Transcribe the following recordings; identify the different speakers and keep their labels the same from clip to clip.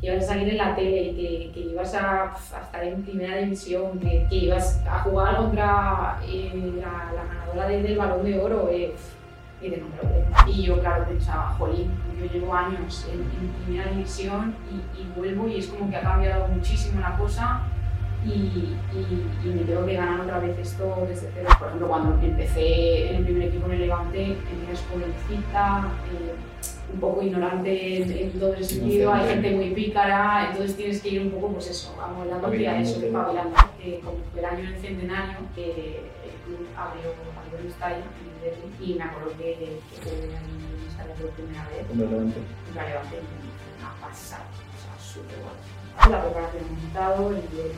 Speaker 1: que ibas a salir en la tele, que, que ibas a, estar en primera división, que, que ibas a jugar contra eh, la, ganadora del, balón de oro. Eh, y de nombre Y yo, claro, pensaba, jolín, yo llevo años en, en primera división y, vuelvo y es como que ha cambiado muchísimo la cosa y, me tengo que ganar otra vez esto desde cero. Por ejemplo, cuando empecé en el primer equipo en el Levante, empiezas jovencita, eh, un poco ignorante en, en todo ese sentido, hay gente muy pícara, entonces tienes que ir un poco, pues eso, amoldando a eso, espabilando. Eh, como fue el año del centenario, que el club abrió, abrió un estadio y me acuerdo que, que en el estadio por primera vez.
Speaker 2: ¿Con el Levante?
Speaker 1: La Levante, una pasada, o sea, súper bueno. La preparación ha aumentado, el nivel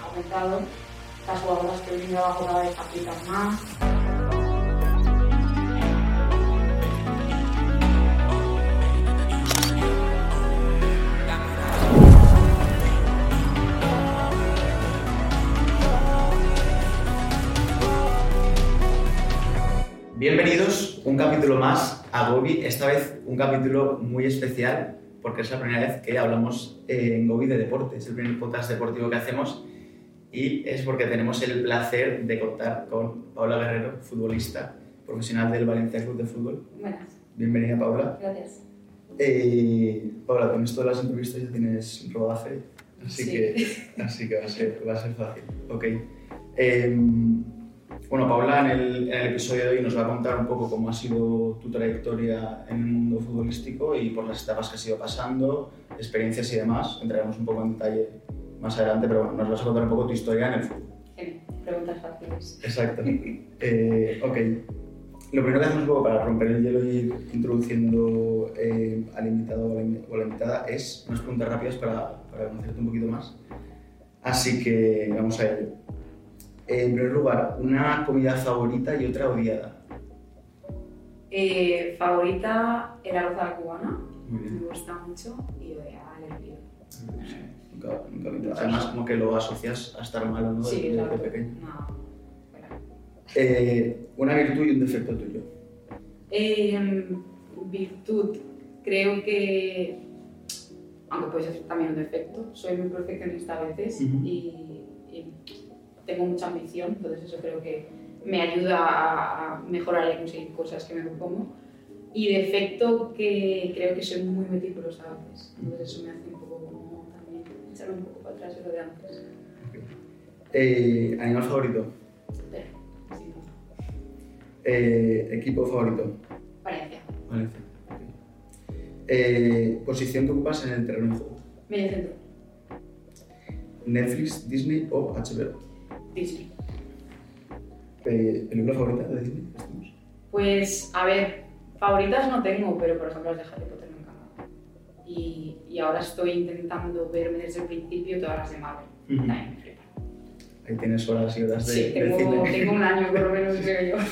Speaker 1: ha aumentado, las jugadoras que vienen de abajo cada vez aplican más.
Speaker 2: Bienvenidos un capítulo más a Gobi, esta vez un capítulo muy especial porque es la primera vez que hablamos en Gobi de deporte, es el primer podcast deportivo que hacemos y es porque tenemos el placer de contar con Paula Guerrero, futbolista profesional del Valencia Club de Fútbol.
Speaker 1: Buenas.
Speaker 2: Bienvenida Paula.
Speaker 1: Gracias.
Speaker 2: Eh, Paula, con esto de las entrevistas ya tienes rodaje, así,
Speaker 1: Sí.
Speaker 2: que, así que va a ser, va a ser fácil. Ok. Eh, bueno, Paula en el, en el episodio de hoy nos va a contar un poco cómo ha sido tu trayectoria en el mundo futbolístico y por las etapas que has ido pasando, experiencias y demás. Entraremos un poco en detalle más adelante, pero bueno, nos vas a contar un poco tu historia en el fútbol.
Speaker 1: Genial. Preguntas fáciles.
Speaker 2: Exacto. Eh, ok. Lo primero que hacemos un poco para romper el hielo y ir introduciendo eh, al invitado o o la invitada es unas preguntas rápidas para, para conocerte un poquito más. Así que vamos a ello. En primer lugar, una comida favorita y otra odiada.
Speaker 1: Eh, favorita, el arroz a la cubana.
Speaker 2: Muy
Speaker 1: Me gusta mucho y odiaba el hervido.
Speaker 2: Nunca, nunca me interesa. Además, como que lo asocias a estar malo, ¿no?
Speaker 1: Sí,
Speaker 2: Desde-
Speaker 1: claro.
Speaker 2: pequeño.
Speaker 1: No, fuera.
Speaker 2: Eh, una virtud y un defecto tuyo.
Speaker 1: Eh, virtud, creo que, aunque puede ser también un defecto, soy muy perfeccionista a veces y tengo mucha ambición, entonces eso creo que me ayuda a- mejorar y a conseguir cosas que me propongo. Y defecto que creo que soy muy meticulosa a veces, entonces eso me hace un poco como también echarme un poco para atrás de lo de antes.
Speaker 2: Eh, animal favorito.
Speaker 1: Pero, sí, no.
Speaker 2: Eh, equipo favorito.
Speaker 1: Valencia,
Speaker 2: Valencia. Eh, posición que ocupas en el terreno de juego.
Speaker 1: medio centro,
Speaker 2: Netflix, Disney o HBO.
Speaker 1: Disney.
Speaker 2: Eh, ¿Película favorita de Disney?
Speaker 1: Pues, a ver, favoritas no tengo, pero por ejemplo las de Harry Potter me encantan. Y, y ahora estoy intentando verme desde el principio todas las de Marvel.
Speaker 2: Ujú.
Speaker 1: También me flipan.
Speaker 2: Ahí tienes horas y horas de,
Speaker 1: Sí,
Speaker 2: de
Speaker 1: tengo,
Speaker 2: cine.
Speaker 1: tengo un año por lo menos, creo yo.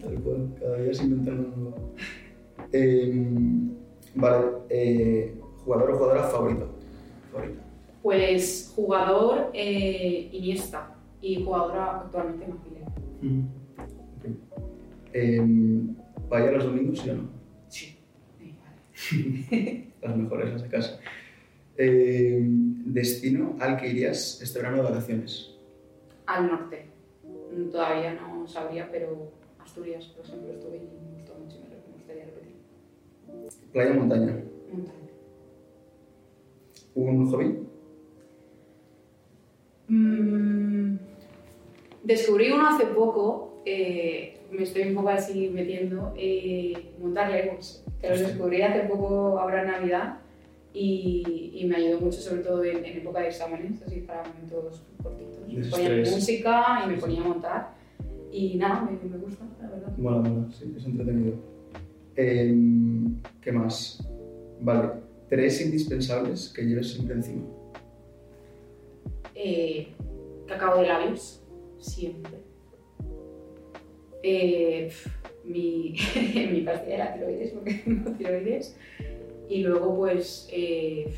Speaker 2: Tal cual, cada día se inventan uno nuevo. Eh, vale, eh, jugador o jugadora favorito. Favorita.
Speaker 1: Pues jugador eh, Iniesta y jugadora actualmente Maquile.
Speaker 2: Ok. Eh, ¿Vaya los domingos, sí o no?
Speaker 1: Sí. Vale.
Speaker 2: Las mejores, las de casa. Eh, destino al que irías este verano de vacaciones.
Speaker 1: Al norte. Mm, Todavía no sabría, pero Asturias, por ejemplo, estuve y me gustó mucho y me gustaría repetir.
Speaker 2: Playa o montaña.
Speaker 1: Montaña.
Speaker 2: ¿Un hobby?
Speaker 1: Mm, descubrí uno hace poco, eh, me estoy un poco así metiendo, eh, montar legos, que los descubrí hace poco ahora en Navidad y, y me ayudó mucho sobre todo en, en época de exámenes, así para momentos cortitos. Me ponía música y me ponía a montar y nada, me, me gusta, la verdad.
Speaker 2: Mola, mola, sí, es entretenido. Eh, ¿Qué más? Vale, tres indispensables que lleves siempre encima.
Speaker 1: Eh, cacao de labios, siempre. Eh, mi, mi pastilla era tiroides, porque tengo tiroides. Y luego, pues, eh,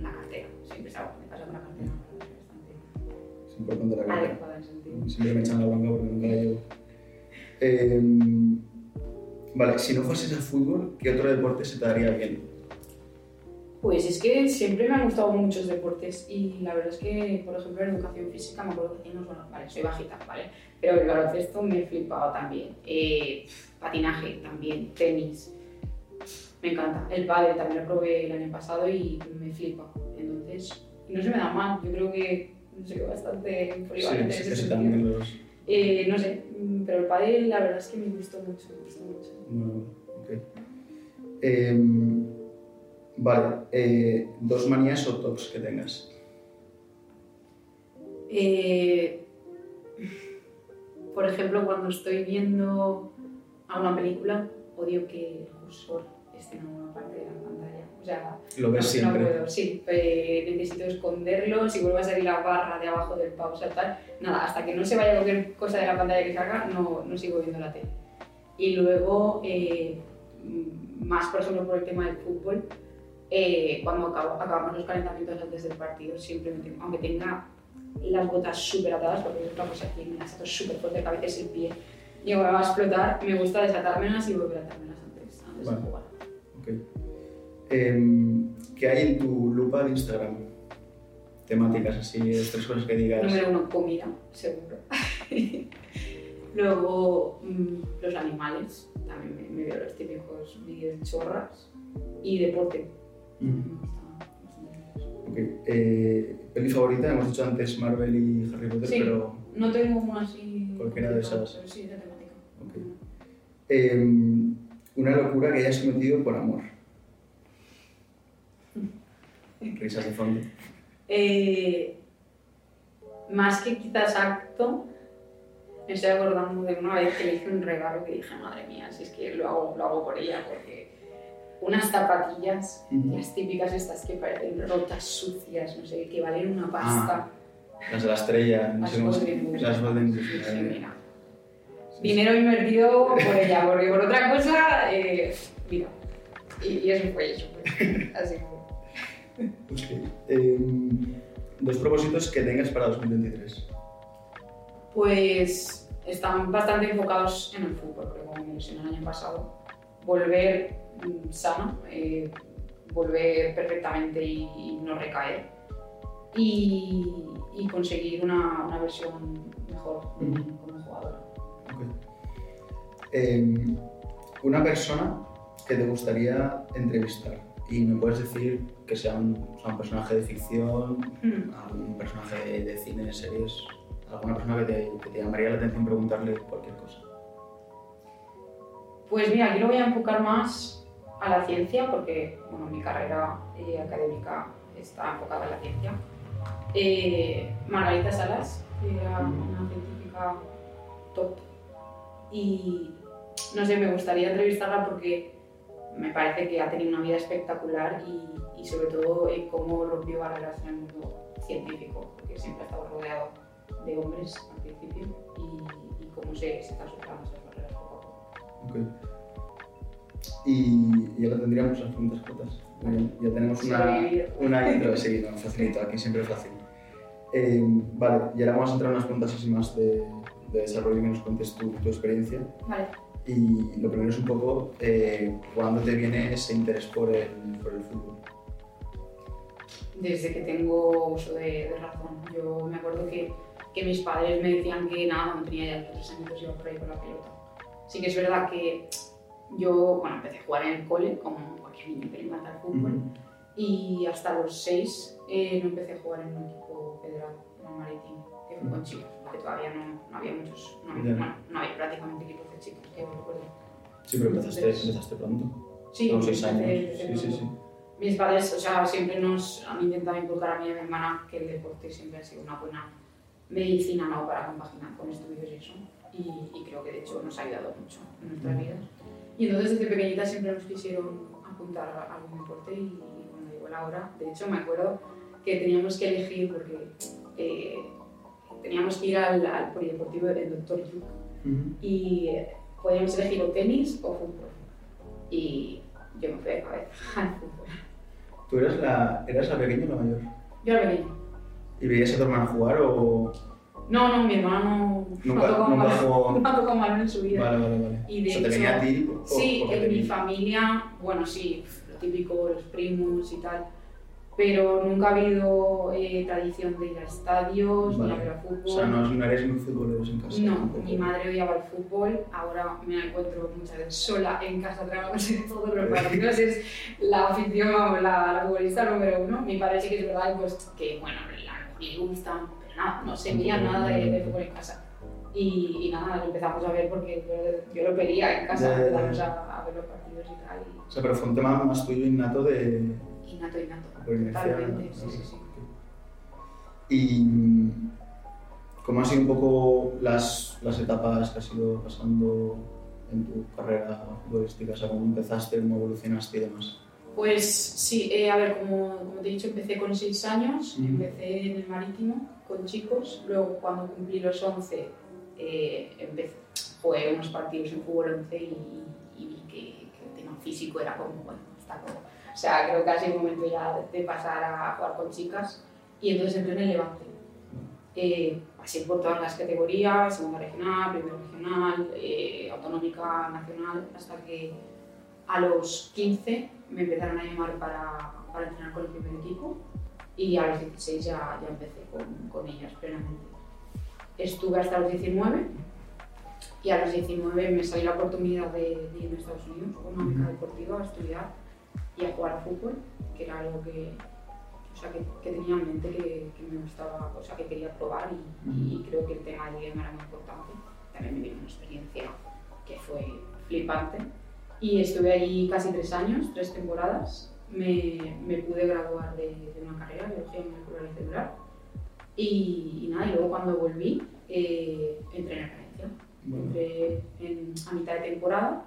Speaker 1: la cartera. Siempre salgo, me pasa con la cartera. Bastante
Speaker 2: Es importante la cartera.
Speaker 1: adecuada.
Speaker 2: Siempre me echan la blanca porque nunca la llevo. Eh, vale, si no fueses a fútbol, ¿qué otro deporte se te daría bien?
Speaker 1: Pues es que siempre me han gustado muchos deportes y la verdad es que, por ejemplo, en educación física me acuerdo que teníamos, bueno, vale, soy bajita, ¿vale? Pero el baloncesto me he flipado también. Eh, patinaje también, tenis, me encanta. El padre también lo probé el año pasado y me flipa. Entonces, no se me da mal, yo creo que soy bastante polivalente
Speaker 2: Sí, sí,
Speaker 1: ese
Speaker 2: también los...
Speaker 1: Eh, no sé, pero el padre la verdad es que me gustó mucho, me gustó mucho.
Speaker 2: Bueno, ok. Em, vale, eh, dos manías o tops que tengas.
Speaker 1: Eh, por ejemplo, cuando estoy viendo alguna película, odio que el cursor esté en alguna parte de la pantalla. O sea,
Speaker 2: Lo ves
Speaker 1: no,
Speaker 2: siempre.
Speaker 1: no puedo, sí. eh, necesito esconderlo, si vuelve a salir la barra de abajo del pausa tal, nada, hasta que no se vaya cualquier cosa de la pantalla que salga, no, no sigo viendo la tele. Y luego, eh, más por ejemplo por el tema del fútbol, eh, cuando acabo- acabamos los calentamientos antes del partido, siempre me tengo, aunque tenga las botas súper atadas, porque es otra cosa que me esto súper fuerte, que a veces el pie llega a explotar, me gusta desatármelas y volver a atármelas antes, antes
Speaker 2: Vale.
Speaker 1: de jugar.
Speaker 2: Ok. Em, ¿Qué hay en tu lupa de Instagram? Temáticas así, tres cosas que digas.
Speaker 1: Número uno, comida, seguro. Luego, mm, los animales, también me, me veo los típicos vídeos de chorras. Y deporte.
Speaker 2: Mm,
Speaker 1: Me gusta bastante.
Speaker 2: ok. Eh, ¿Peli favorita? Hemos dicho antes Marvel y Harry Potter,
Speaker 1: Sí.
Speaker 2: pero.
Speaker 1: No tengo una así.
Speaker 2: Cualquiera de esas.
Speaker 1: Pero sí, de temática.
Speaker 2: Ok. Em, una locura que hayas cometido por amor. Risas de fondo.
Speaker 1: Eh, más que quizás acto, me estoy acordando de una vez que le hice un regalo que dije, madre mía, si es que lo hago, lo hago por ella, porque unas zapatillas,
Speaker 2: Ujú.
Speaker 1: las típicas estas que parecen rotas, sucias, no sé, que valen una pasta.
Speaker 2: Las de la estrella. no
Speaker 1: Las
Speaker 2: sé cómo. Las Golden
Speaker 1: Sí, sí,
Speaker 2: mía.
Speaker 1: mira. Dinero invertido por ella, porque por otra cosa, eh, mira. Y, y eso fue eso. pues. Así que.
Speaker 2: Ok. Em, dos propósitos que tengas para 2023.
Speaker 1: Pues están bastante enfocados en el fútbol, porque como me lesioné el año pasado, volver sano, eh, volver perfectamente y, y no recaer, y, y conseguir una, una versión mejor de mí como jugadora.
Speaker 2: Em, una persona que te gustaría entrevistar. Y me puedes decir que sea un, o sea, un personaje de ficción,
Speaker 1: Mm.
Speaker 2: algún personaje de, de cine, de series, alguna persona que te, que te llamaría la atención preguntarle cualquier cosa.
Speaker 1: Pues mira, aquí lo voy a enfocar más a la ciencia, porque bueno, mi carrera eh, académica está enfocada a la ciencia. Eh, Margarita Salas, que era una científica top, y no sé, me gustaría entrevistarla porque me parece que ha tenido una vida espectacular y, y sobre todo en cómo rompió barreras en el mundo científico, porque siempre ha estado rodeado de hombres al principio y, y cómo se, se está superando esas barreras poco a poco.
Speaker 2: Ok. Y, y ahora tendríamos las preguntas cortas. Ya tenemos una, una intro, sí, no, facilito, aquí siempre es fácil. Eh, vale, y ahora vamos a entrar en unas preguntas así más de, de desarrollo y que nos cuentes tu, tu experiencia.
Speaker 1: Vale.
Speaker 2: Y lo primero es un poco, eh, ¿cuándo te viene ese interés por el, por el fútbol?
Speaker 1: Desde que tengo uso de, de razón. Yo me acuerdo que, que mis padres me decían que nada, cuando tenía ya tres años iba por ahí con la pelota. Sí que es verdad que yo, bueno, empecé a jugar en el cole, como cualquier niño que le el fútbol.
Speaker 2: Ujú.
Speaker 1: Y hasta los seis eh, no empecé a jugar en un equipo federal, en el Maritim, que fue con chicos, porque todavía no, no había muchos, no, bueno, no había prácticamente equipos de chicos, que yo recuerdo.
Speaker 2: Sí, pero empezaste,
Speaker 1: Entonces-
Speaker 2: empezaste pronto.
Speaker 1: Sí,
Speaker 2: a los seis años. Sí, sí,
Speaker 1: pronto.
Speaker 2: sí.
Speaker 1: Mis padres, o sea, siempre nos han intentado inculcar a mí y a mi hermana que el deporte siempre ha sido una buena medicina, ¿no? Para compaginar con estudios y eso. Y, y creo que de hecho nos ha ayudado mucho en nuestras vidas. Y entonces desde pequeñita siempre nos quisieron apuntar a algún deporte y, bueno, llegó la hora. De hecho, me acuerdo que teníamos que elegir porque eh, teníamos que ir al, al polideportivo del Dr. Yuk
Speaker 2: Ujú.
Speaker 1: y podíamos elegir o tenis o fútbol. Y yo me fui de cabeza al fútbol.
Speaker 2: ¿Tú eras la, eras la pequeña o la mayor?
Speaker 1: Yo era pequeña.
Speaker 2: ¿Y veías a tu hermana jugar o...?
Speaker 1: No, no, mi hermana no,
Speaker 2: Nunca-
Speaker 1: no tocó un
Speaker 2: nunca
Speaker 1: balón-
Speaker 2: jugó-
Speaker 1: no tocó balón en su vida.
Speaker 2: Vale, vale, vale.
Speaker 1: Y de
Speaker 2: o sea, te
Speaker 1: hecho-
Speaker 2: venía a ti por-
Speaker 1: Sí, en mi familia, bueno, sí, lo típico, los primos y tal, pero nunca ha habido eh, tradición de ir a estadios
Speaker 2: Vale.
Speaker 1: ni a ver a fútbol.
Speaker 2: O sea, no, no eres muy futboleros en casa.
Speaker 1: No,
Speaker 2: tampoco.
Speaker 1: mi madre odiaba el fútbol, ahora me la encuentro muchas veces sola en casa tragándose de todos los partidos, es la afición, la, la futbolista número uno. Mi padre sí que es verdad pues, que, bueno, la, le gusta, pero nada, no se veía nada de, de fútbol en casa. Y, y nada, lo empezamos a ver porque yo, yo lo pedía en casa,
Speaker 2: Ya,
Speaker 1: empezamos a, a ver los partidos y tal.
Speaker 2: O sea, pero fue un tema más tuyo innato de...
Speaker 1: Y innato, innato. Totalmente, sí,
Speaker 2: ¿no?
Speaker 1: sí, sí.
Speaker 2: Y mm, cómo han sido un poco las, las etapas que has ido pasando en tu carrera futbolística, o sea, cómo empezaste, cómo evolucionaste y demás.
Speaker 1: Pues sí, eh, a ver, como, como te he dicho, empecé con 6 años, empecé en el marítimo con chicos, luego cuando cumplí los 11 eh, empecé, jugué unos partidos en fútbol 11 y, y vi que, que el tema físico era como, bueno, está como... O sea, creo que ha sido el momento ya de, de pasar a jugar con chicas y entonces entré en el Levante. Eh, pasé por todas las categorías, segunda regional, primera regional, eh, autonómica, nacional, hasta que a los 15 me empezaron a llamar para, para entrenar con el primer equipo y a los 16 ya, ya empecé con, con ellas plenamente. Estuve hasta los 19 y a los 19 me salió la oportunidad de, de irme a Estados Unidos con una beca deportiva a estudiar y a jugar a fútbol, que era algo que, o sea, que, que tenía en mente que, que me gustaba, o sea, que quería probar y, y creo que el tema del idioma era muy importante. También me dio una experiencia que fue flipante y estuve allí casi tres años, tres temporadas. Me, me pude graduar de, de una carrera, biología molecular y celular. Y, y nada, y luego cuando volví, eh, entré en Valencia.
Speaker 2: Bueno,
Speaker 1: Entré en- a mitad de temporada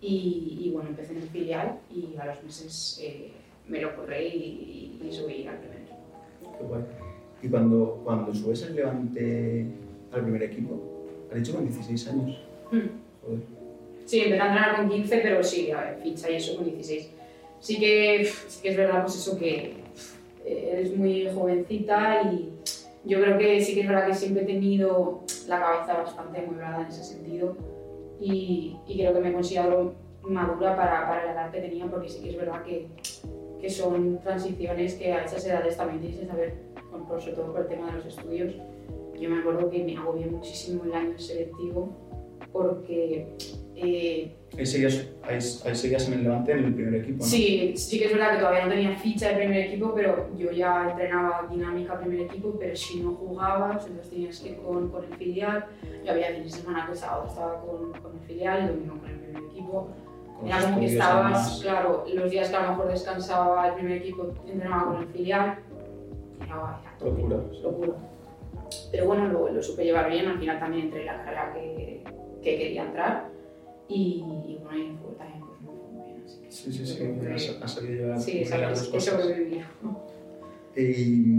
Speaker 1: y, y bueno, empecé en el filial y a los meses eh, me lo corré y, y subí al primer equipo.
Speaker 2: qué guay. Y cuando, cuando subes el Levante al primer equipo, has dicho con 16 años.
Speaker 1: Hmm.
Speaker 2: Joder.
Speaker 1: Sí, empecé a entrenar con 15, pero sí, a ver, ficha y eso con 16. Sí que, sí que es verdad, pues eso que eh, eres muy jovencita y yo creo que sí que es verdad que siempre he tenido la cabeza bastante amueblada en ese sentido y, y creo que me considero madura para, para la edad que tenía porque sí que es verdad que, que son transiciones que a esas edades también tienes que saber, por- sobre todo por el tema de los estudios. Yo me acuerdo que me agobié muchísimo el año selectivo porque eh,
Speaker 2: Ahí seguías, ahí, ahí seguías en el Levante en el primer equipo, ¿no?
Speaker 1: Sí, sí que es verdad que todavía no tenía ficha de primer equipo, pero yo ya entrenaba dinámica primer equipo, pero si no jugabas, entonces tenías que ir con, con el filial. Yo había fines de semana que el sábado estaba con, con el filial, el domingo con el primer equipo. Era como que estabas,
Speaker 2: además.
Speaker 1: claro, los días que a lo mejor descansaba el primer equipo, entrenaba con el filial. Era, era
Speaker 2: Locura.
Speaker 1: locura. Pero bueno, lo, lo supe llevar bien, al final también entré en la carrera que, que quería entrar. Y, y bueno, y fútbol también pues, fue muy bien. Así que
Speaker 2: Sí, sí, sí,
Speaker 1: que-
Speaker 2: has sabido llevar
Speaker 1: Sí,
Speaker 2: dos
Speaker 1: he sobrevivido.
Speaker 2: Y,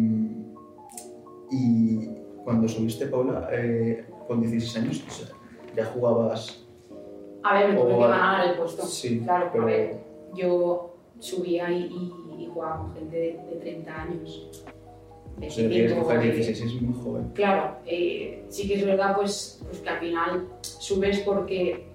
Speaker 2: y cuando subiste, Paula, eh, con 16 años, o sea, ya jugabas.
Speaker 1: A ver, me tuve que ganar el puesto.
Speaker 2: Sí,
Speaker 1: claro,
Speaker 2: pero-
Speaker 1: a ver, yo subía y, y, y jugaba con gente de, de 30 años.
Speaker 2: O sea, tienes que
Speaker 1: 25,
Speaker 2: jugar
Speaker 1: de-
Speaker 2: 16, es muy joven.
Speaker 1: Claro, eh, sí que es verdad pues, pues que al final subes porque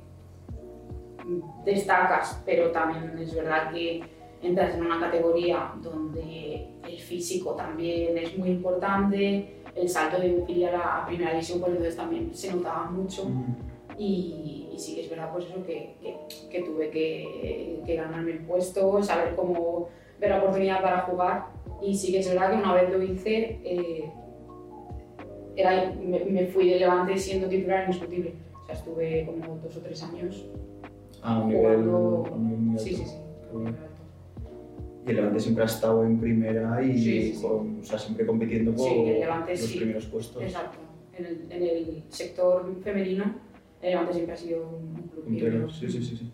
Speaker 1: destacas, pero también es verdad que entras en una categoría donde el físico también es muy importante, el salto de filial a primera división pues entonces también se notaba mucho y, y sí que es verdad pues eso que, que, que tuve que, que ganarme el puesto, saber cómo ver la oportunidad para jugar y sí que es verdad que una vez lo hice eh, era, me, me fui de Levante siendo titular indiscutible. O sea, estuve como dos o tres años
Speaker 2: A un nivel,
Speaker 1: jugando.
Speaker 2: un nivel muy
Speaker 1: Sí, sí, sí.
Speaker 2: Bueno. Y el Levante siempre ha estado en primera y
Speaker 1: Sí, sí,
Speaker 2: con- o sea, siempre compitiendo por
Speaker 1: Sí,
Speaker 2: los primeros puestos.
Speaker 1: Exacto. En el, en el sector femenino, el Levante siempre ha sido un club
Speaker 2: Puntero, sí, sí, sí.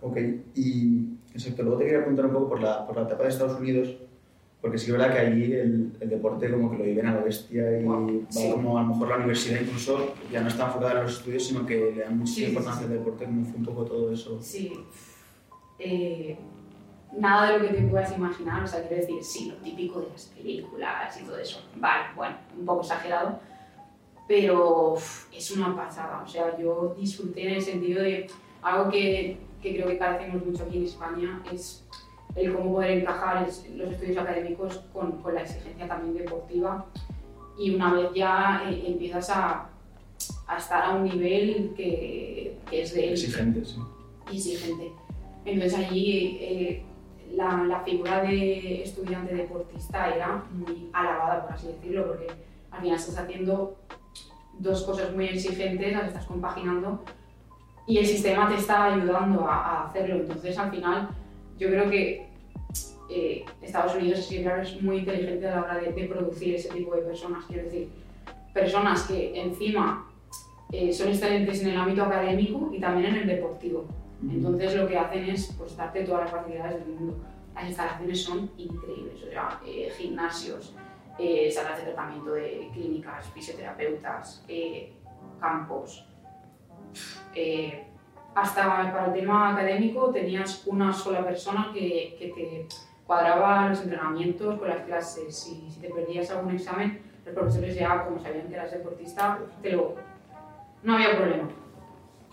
Speaker 2: Ok, y exacto, luego te quería preguntar un poco por la, por la etapa de Estados Unidos, porque sí que es verdad que allí el, el deporte como que lo viven a la bestia y
Speaker 1: Wow,
Speaker 2: va
Speaker 1: sí.
Speaker 2: como a lo mejor la universidad incluso ya no está enfocada en los estudios, sino que le dan mucha
Speaker 1: Sí, sí,
Speaker 2: importancia
Speaker 1: sí.
Speaker 2: al deporte, como fue un poco todo eso.
Speaker 1: Sí. Eh, nada de lo que te puedas imaginar, o sea, quiero decir, sí, lo típico de las películas y todo eso. Vale, bueno, un poco exagerado, pero es una pasada. O sea, yo disfruté en el sentido de algo que, que creo que carecemos mucho aquí en España, es el cómo poder encajar los estudios académicos con, con, la exigencia también deportiva y una vez ya eh, empiezas a, a, estar a un nivel que, que es de...
Speaker 2: Exigente, sí.
Speaker 1: Exigente. Entonces allí eh, la, la, figura de estudiante deportista era muy alabada, por así decirlo, porque al final estás haciendo dos cosas muy exigentes, las estás compaginando y el sistema te está ayudando a, a hacerlo. Entonces al final yo creo que eh, Estados Unidos es muy inteligente a la hora de, producir ese tipo de personas. Quiero decir, personas que encima eh, son excelentes en el ámbito académico y también en el deportivo. Entonces lo que hacen es pues, darte todas las facilidades del mundo. Las instalaciones son increíbles, o sea, eh, gimnasios, salas de tratamiento de clínicas, fisioterapeutas, campos hasta para el tema académico tenías una sola persona que, que te cuadraba los entrenamientos con las clases y si te perdías algún examen, los profesores ya, como sabían que eras deportista, te lo... no había problema.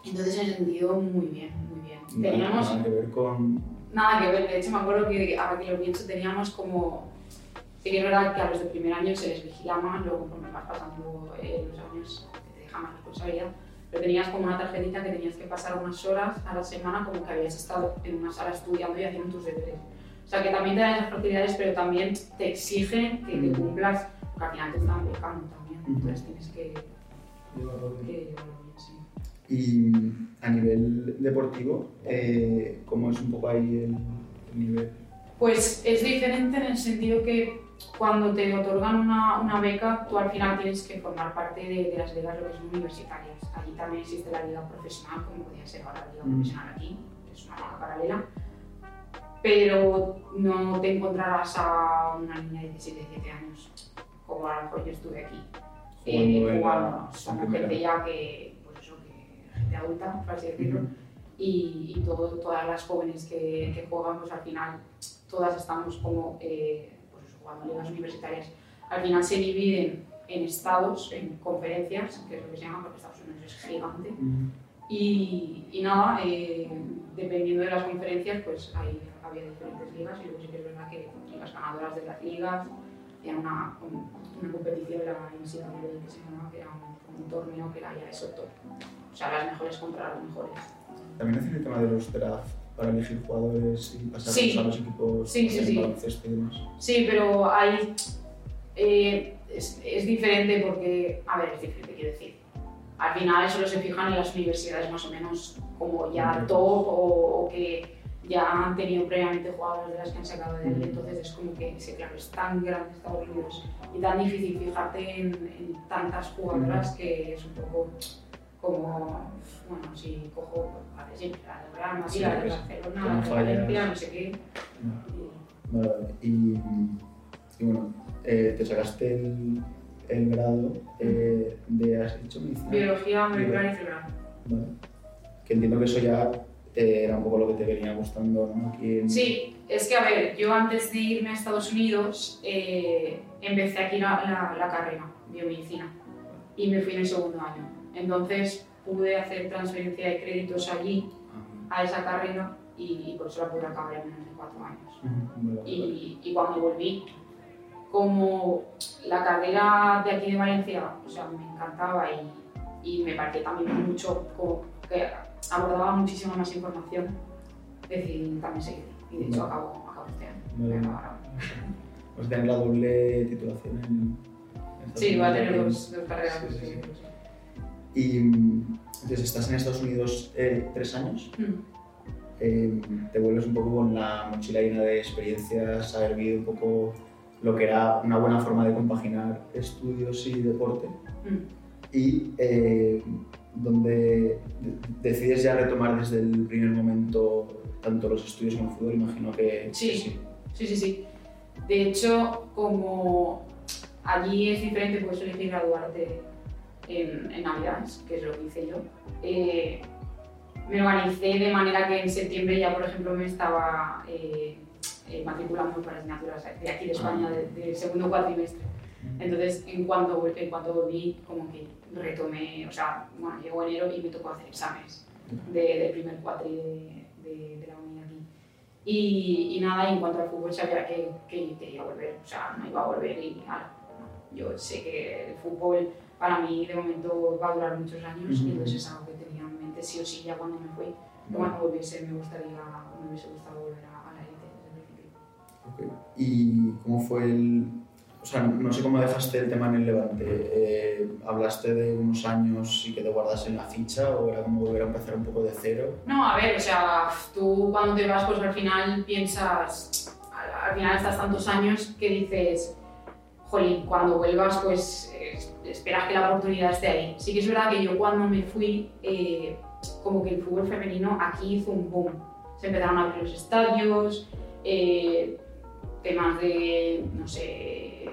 Speaker 1: Entonces, en ese sentido, muy bien, muy bien.
Speaker 2: teníamos... Nada que ver con...
Speaker 1: Nada que ver, de hecho me acuerdo que ahora que lo pienso teníamos como... Sí que es verdad que a los de primer año se les vigila más, luego conforme vas pasando eh, los años te deja más responsabilidad pero tenías como una tarjetita que tenías que pasar unas horas a la semana como que habías estado en una sala estudiando y haciendo tus deberes. O sea, que también te dan esas facilidades, pero también te exigen que te cumplas, porque al final te están becando también, entonces tienes que, llevarlo bien. Sí.
Speaker 2: Y a nivel deportivo, eh, ¿cómo es un poco ahí el, el nivel?
Speaker 1: Pues es diferente en el sentido que cuando te otorgan una, una, beca, tú al final tienes que formar parte de, de las ligas universitarias. Allí también existe la liga profesional, como podría ser ahora la liga mm. profesional aquí, es una liga paralela. Pero no te encontrarás a una niña de 17, 17 años, como a lo mejor yo estuve aquí. Eh, jugando, son gente ya que, pues eso, que gente adulta, por así decirlo. Y, y todo, todas las jóvenes que, que juegan, pues al final todas estamos como eh, cuando ligas universitarias, al final se dividen en estados, en conferencias, que es lo que se llama, porque Estados Unidos es gigante. y, y, nada, eh, dependiendo de las conferencias, pues hay, había diferentes ligas y luego sí que es verdad que las ganadoras de las ligas tenían una, una competición, la NCAA que se llamaba, que era un, un, torneo que era ya eso top. O sea, las mejores contra las mejores.
Speaker 2: También hacen el tema de los draft para elegir jugadores y pasarlos a los equipos
Speaker 1: sí, sí, sí.
Speaker 2: baloncesto y demás.
Speaker 1: Sí, pero hay, eh, es, es, diferente porque, a ver, es diferente, quiero decir. Al final solo se fijan en las universidades más o menos como ya top o, o, que ya han tenido previamente jugadores de las que han sacado de él. Entonces es como que, sí, claro, es tan grande Estados Unidos y tan difícil fijarte en, en tantas jugadoras que es un poco como, bueno, si cojo, vale, sí, la de Real Madrid, la de Barcelona, la de Valencia, no sé qué.
Speaker 2: Vale, vale. Y, y bueno, eh, te sacaste el, el grado eh, de, ¿has dicho
Speaker 1: medicina? Biología molecular y celular.
Speaker 2: Vale. Que entiendo que eso ya eh, era un poco lo que te venía gustando, ¿no?
Speaker 1: Aquí en... Sí, es que a ver, yo antes de irme a Estados Unidos eh, empecé aquí la, la, la carrera, biomedicina, y me fui en el segundo año. Entonces pude hacer transferencia de créditos allí a esa carrera y, por eso la pude acabar en menos de cuatro años. y, y, cuando volví, como la carrera de aquí de Valencia, o sea, me encantaba y, y me parecía también mucho, como que abordaba muchísima más información, decidí también seguir. Y de hecho acabo, acabo este año.
Speaker 2: Pues tener la doble titulación en...
Speaker 1: Sí, va a tener dos, dos carreras. Sí, sí, sí.
Speaker 2: Y entonces estás en Estados Unidos eh, tres años, mm. eh, te vuelves un poco con la mochila llena de experiencias, haber vivido un poco lo que era una buena forma de compaginar estudios y deporte. Mm. Y eh, donde decides ya retomar desde el primer momento tanto los estudios como el fútbol, imagino que
Speaker 1: sí. Que sí. sí, sí, sí. De hecho, como allí es diferente, puedes elegir graduarte en, en Navidades, que es lo que hice yo. Eh, me organicé de manera que en septiembre ya, por ejemplo, me estaba eh, eh, matriculando para asignaturas de aquí de España, del de segundo cuatrimestre. Entonces, en cuanto, en cuanto volví, como que retomé, o sea, bueno, llegó enero y me tocó hacer exámenes del de primer cuatri de, de, de, la unidad aquí. Y, y, nada, y en cuanto al fútbol sabía que, que quería volver, o sea, no iba a volver y nada, no. yo sé que el fútbol para mí de momento va a durar muchos años y entonces es algo que tenía en mente sí o sí ya cuando me fui, cuando volviese me gustaría, me hubiese gustado volver a, a la élite desde el
Speaker 2: Okay.
Speaker 1: principio.
Speaker 2: ¿Y cómo fue el...? O sea, no sé cómo dejaste el tema en el Levante. Eh, ¿Hablaste de unos años y que te guardas en la ficha o era como volver a empezar un poco de cero?
Speaker 1: No, a ver, o sea, tú cuando te vas, pues al final piensas, al, al final estás tantos años que dices, jolín, cuando vuelvas, pues esperas que la oportunidad esté ahí. Sí que es verdad que yo cuando me fui, eh, como que el fútbol femenino aquí hizo un boom. Se empezaron a abrir los estadios, eh, temas de, no sé,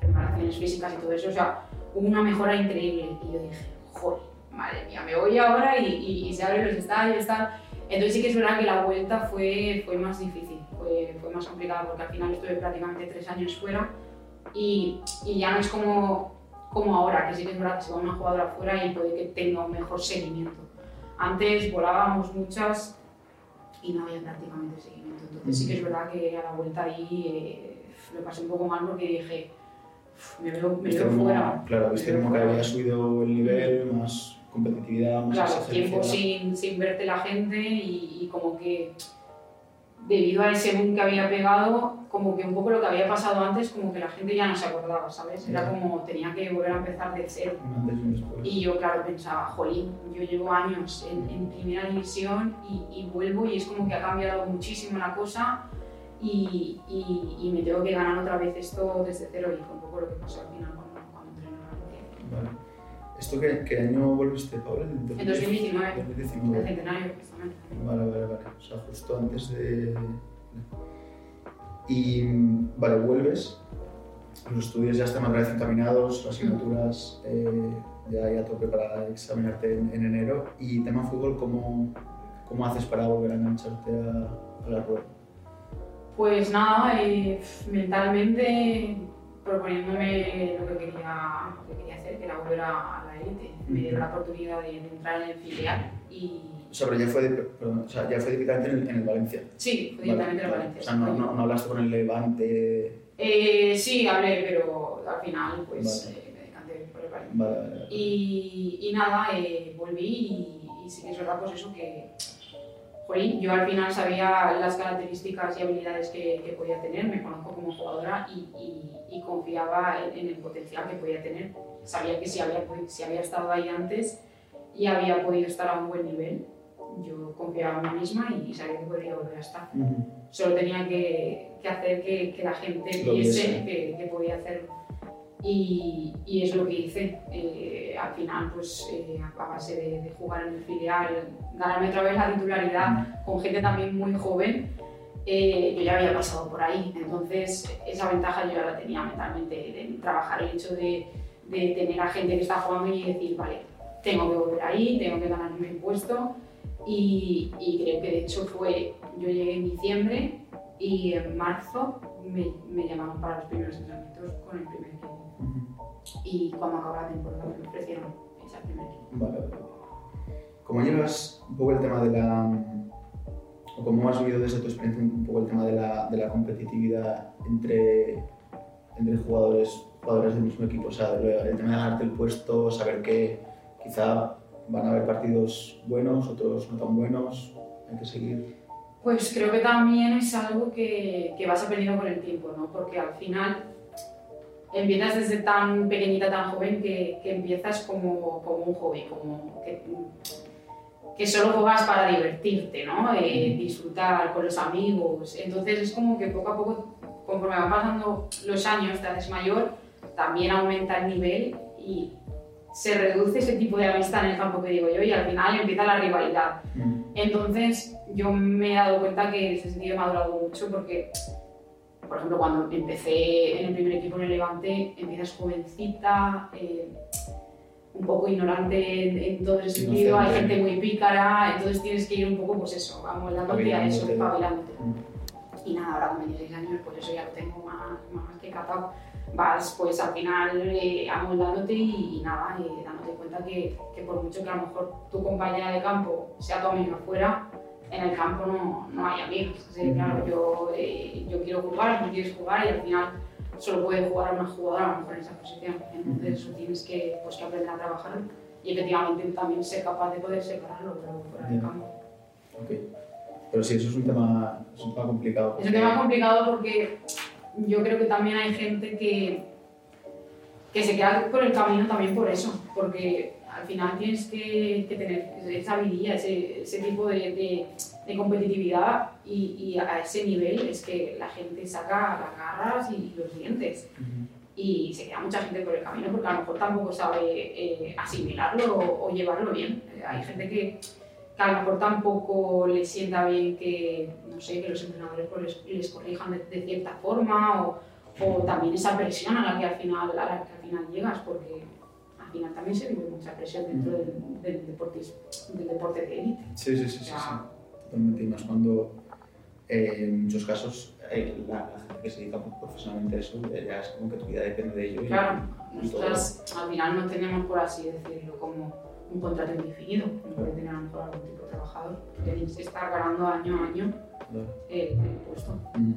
Speaker 1: preparaciones físicas y todo eso, o sea, hubo una mejora increíble. Y yo dije, joder, madre mía, me voy ahora y, se abren los estadios, tal. Entonces sí que es verdad que la vuelta fue, fue más difícil, fue, fue más complicada porque al final estuve prácticamente tres años fuera y ya no es como, como ahora, que sí que es verdad que se va una jugadora fuera y puede que tenga un mejor seguimiento. Antes volábamos muchas y no había prácticamente seguimiento. Entonces sí que es verdad que a la vuelta ahí eh, lo pasé un poco mal porque dije, "Uf, me veo, me veo
Speaker 2: como-
Speaker 1: fuera.
Speaker 2: Claro, viste como que
Speaker 1: fuera".
Speaker 2: había subido el nivel, más competitividad, más
Speaker 1: Claro, tiempo sin, sin verte la gente y, y como que debido a ese boom que había pegado, como que un poco lo que había pasado antes, como que la gente ya no se acordaba, ¿sabes? Era como tenía que volver a empezar de cero.
Speaker 2: Y
Speaker 1: yo, claro, pensaba, jolín, yo llevo años en, en primera división y, y vuelvo y es como que ha cambiado muchísimo la cosa y, y- y me tengo que ganar otra vez esto desde cero y fue un poco lo que pasó al final cuando, cuando entré en el Valencia.
Speaker 2: Vale. ¿Esto qué, qué año volviste, Paula? ¿En
Speaker 1: En 2019.
Speaker 2: 2019.
Speaker 1: El centenario, justamente.
Speaker 2: Vale, vale, vale. O sea, justo antes de... Y, vale, vuelves. Los estudios ya están otra vez encaminados, las asignaturas eh, ya hay a tope para examinarte en, en enero. Y tema fútbol, ¿cómo, ¿cómo haces para volver a engancharte a, a la rueda?
Speaker 1: Pues nada, eh, mentalmente proponiéndome lo que, quería, lo que quería hacer, que era volver a, la élite. Me dieron la oportunidad de, entrar en el filial y
Speaker 2: sea, pero ya fue, perdón, o sea, ya fue directamente en el, en el Valencia.
Speaker 1: sí, fue directamente en el
Speaker 2: vale.
Speaker 1: Valencia.
Speaker 2: O sea, no, no, no hablaste con el Levante.
Speaker 1: Eh, sí, hablé, pero al final pues
Speaker 2: Vale.
Speaker 1: eh, me decanté por el Valencia.
Speaker 2: Vale.
Speaker 1: Y, y nada, eh, volví y, y sí que es verdad pues eso que, jolín, yo al final sabía las características y habilidades que, que podía tener, me conozco como jugadora y, y- confiaba en, en el potencial que podía tener. Sabía que si había, si había estado ahí antes y había podido estar a un buen nivel, yo confiaba en mí misma y sabía que podría volver a estar.
Speaker 2: Ujú.
Speaker 1: Solo tenía que, que hacer que, que la gente
Speaker 2: Lo
Speaker 1: viese que, que podía hacerlo. Y, y es lo que hice. Eh, al final, pues eh, a base de, de jugar en el filial, ganarme otra vez la titularidad con gente también muy joven, eh, yo ya había pasado por ahí. Entonces, esa ventaja yo ya la tenía mentalmente, de trabajar el hecho de, de tener a gente que está jugando y decir, vale, tengo que volver ahí, tengo que ganarme el puesto. Y, y creo que de hecho fue, yo llegué en diciembre y en marzo me, me llamaron para los primeros entrenamientos con el primer equipo.
Speaker 2: Ujú.
Speaker 1: Y cuando acabó la temporada me ofrecieron ese primer equipo.
Speaker 2: Vale, vale. ¿Cómo llevas un poco el tema de la... o cómo has vivido desde tu experiencia un poco el tema de la, de la competitividad entre, entre jugadores, jugadores del mismo equipo? O sea, el, el tema de ganarte el puesto, saber que quizá van a haber partidos buenos, otros no tan buenos, hay que seguir.
Speaker 1: Pues creo que también es algo que, que vas aprendiendo con el tiempo, ¿no? Porque al final empiezas desde tan pequeñita, tan joven, que, que empiezas como, como un hobby, como que, que solo juegas para divertirte, ¿no? Eh, disfrutar con los amigos. Entonces es como que poco a poco, conforme van pasando los años, te haces mayor, también aumenta el nivel y se reduce ese tipo de amistad en el campo que digo yo y al final empieza la rivalidad.
Speaker 2: Mm.
Speaker 1: Entonces, yo me he dado cuenta que en ese sentido he madurado mucho porque, por ejemplo, cuando empecé en el primer equipo en el Levante, empiezas jovencita, eh, un poco ignorante en, en todo ese sentido, hay gente muy pícara, entonces tienes que ir un poco, pues eso, amoldándote a eso,
Speaker 2: Espabilándote. Mm.
Speaker 1: Y nada, ahora con 26 años, pues eso ya lo tengo más, más que catado. Vas pues al final eh, amoldándote y, y nada, eh, dándote cuenta que, que por mucho que a lo mejor tu compañera de campo sea tu amiga fuera, en el campo no, no hay amigos. Así, claro, yo, eh, yo quiero jugar, tú quieres jugar y al final solo puede jugar una jugadora a lo mejor en esa posición. Entonces eso tienes que, pues, que aprender a trabajar y efectivamente también ser capaz de poder separarlo pero fuera del campo.
Speaker 2: Okay. Pero sí, eso es un tema, es un tema complicado.
Speaker 1: Es un tema complicado porque yo creo que también hay gente que, que se queda por el camino también por eso, porque al final tienes que, que tener esa habilidad, ese, ese tipo de, de, de competitividad y, y, a ese nivel es que la gente saca las garras y los dientes. Uh -huh. Y se queda mucha gente por el camino porque a lo mejor tampoco sabe eh, asimilarlo o, o, llevarlo bien. Hay gente que, que, a lo mejor tampoco le sienta bien que, no sé, que los entrenadores pues les, les, corrijan de, de cierta forma o, o, también esa presión a la que al final, a la que al final llegas porque al final también se vive mucha presión dentro del, del, deporte, del deporte de élite.
Speaker 2: Sí, sí, sí, sí, sí, totalmente. Y más cuando eh, en muchos casos eh, la, la, gente que se dedica profesionalmente a eso ya es como que tu vida depende de ello.
Speaker 1: Claro, y, nosotras al final no tenemos, por así decirlo, como un contrato indefinido, no puede tener a lo mejor algún tipo de trabajador, tenéis que estar ganando año a año claro. el, puesto.
Speaker 2: Mm.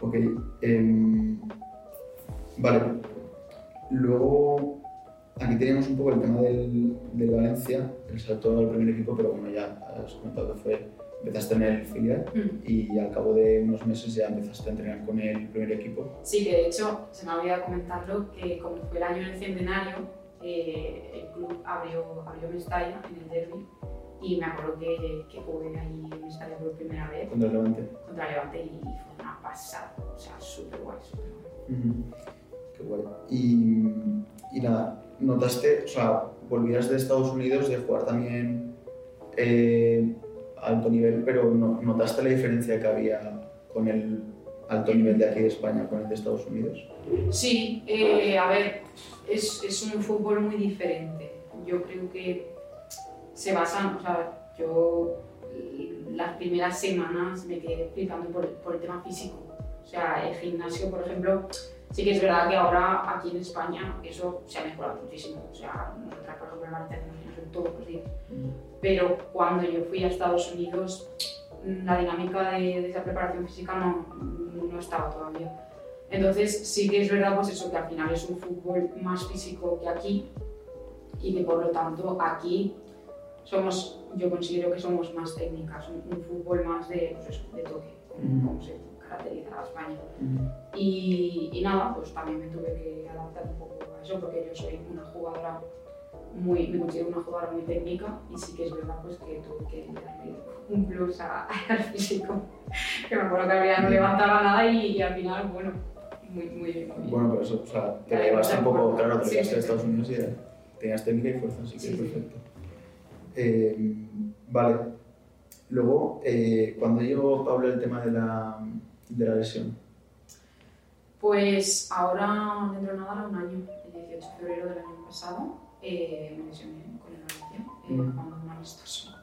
Speaker 2: Ok. Eh, vale. Luego Aquí teníamos un poco el tema del, del Valencia, el salto al primer equipo, pero bueno, ya has comentado que fue, empezaste en el filial mm. y al cabo de unos meses ya empezaste a entrenar con el primer equipo.
Speaker 1: Sí, que de hecho, se me olvidado comentarlo, que como fue el año del centenario, eh, el club abrió, abrió Mestalla en el derby y me acuerdo que, que jugué ahí en Mestalla por primera vez.
Speaker 2: ¿Contra Levante?
Speaker 1: Contra Levante y fue una pasada, o sea, súper guay, súper guay.
Speaker 2: Uh -huh. Qué guay. Y, y nada, notaste, o sea, volvías de Estados Unidos de jugar también eh, alto nivel, pero no, ¿notaste la diferencia que había con el alto nivel de aquí de España con el de Estados Unidos?
Speaker 1: Sí, eh, a ver, es, es, un fútbol muy diferente. Yo creo que se basan, o sea, yo las primeras semanas me quedé flipando por, por el tema físico. O sea, el gimnasio, por ejemplo, Sí que es verdad que ahora aquí en España eso se ha mejorado muchísimo. O sea, nosotras, por ejemplo, en Valencia hacemos gimnasio todos los días. Pero cuando yo fui a Estados Unidos, la dinámica de, de esa preparación física no, no, estaba todavía. Entonces sí que es verdad pues eso, que al final es un fútbol más físico que aquí y que por lo tanto aquí somos, yo considero que somos más técnicas, un, un fútbol más de, pues de toque, como, como se caracteriza a España. -huh. y, y, nada, pues también me tuve que adaptar un poco a eso porque yo soy una jugadora muy, me considero una jugadora muy técnica y sí que es verdad pues que tuve que darle un plus a, al físico, que me acuerdo que había no levantaba nada y, y al final, bueno, muy, muy bien.
Speaker 2: Bueno, pero eso, o sea, te la llevaste un poco, claro, te llevaste sí, a Estados Unidos y tenías técnica y fuerza, así que sí, perfecto. Eh, vale. Luego, eh, cuando llegó Pablo el tema de la, de la lesión?
Speaker 1: Pues ahora, dentro de nada, un año, el 18 de febrero del año pasado, eh, me lesioné con el Valencia, eh, jugando un amistoso.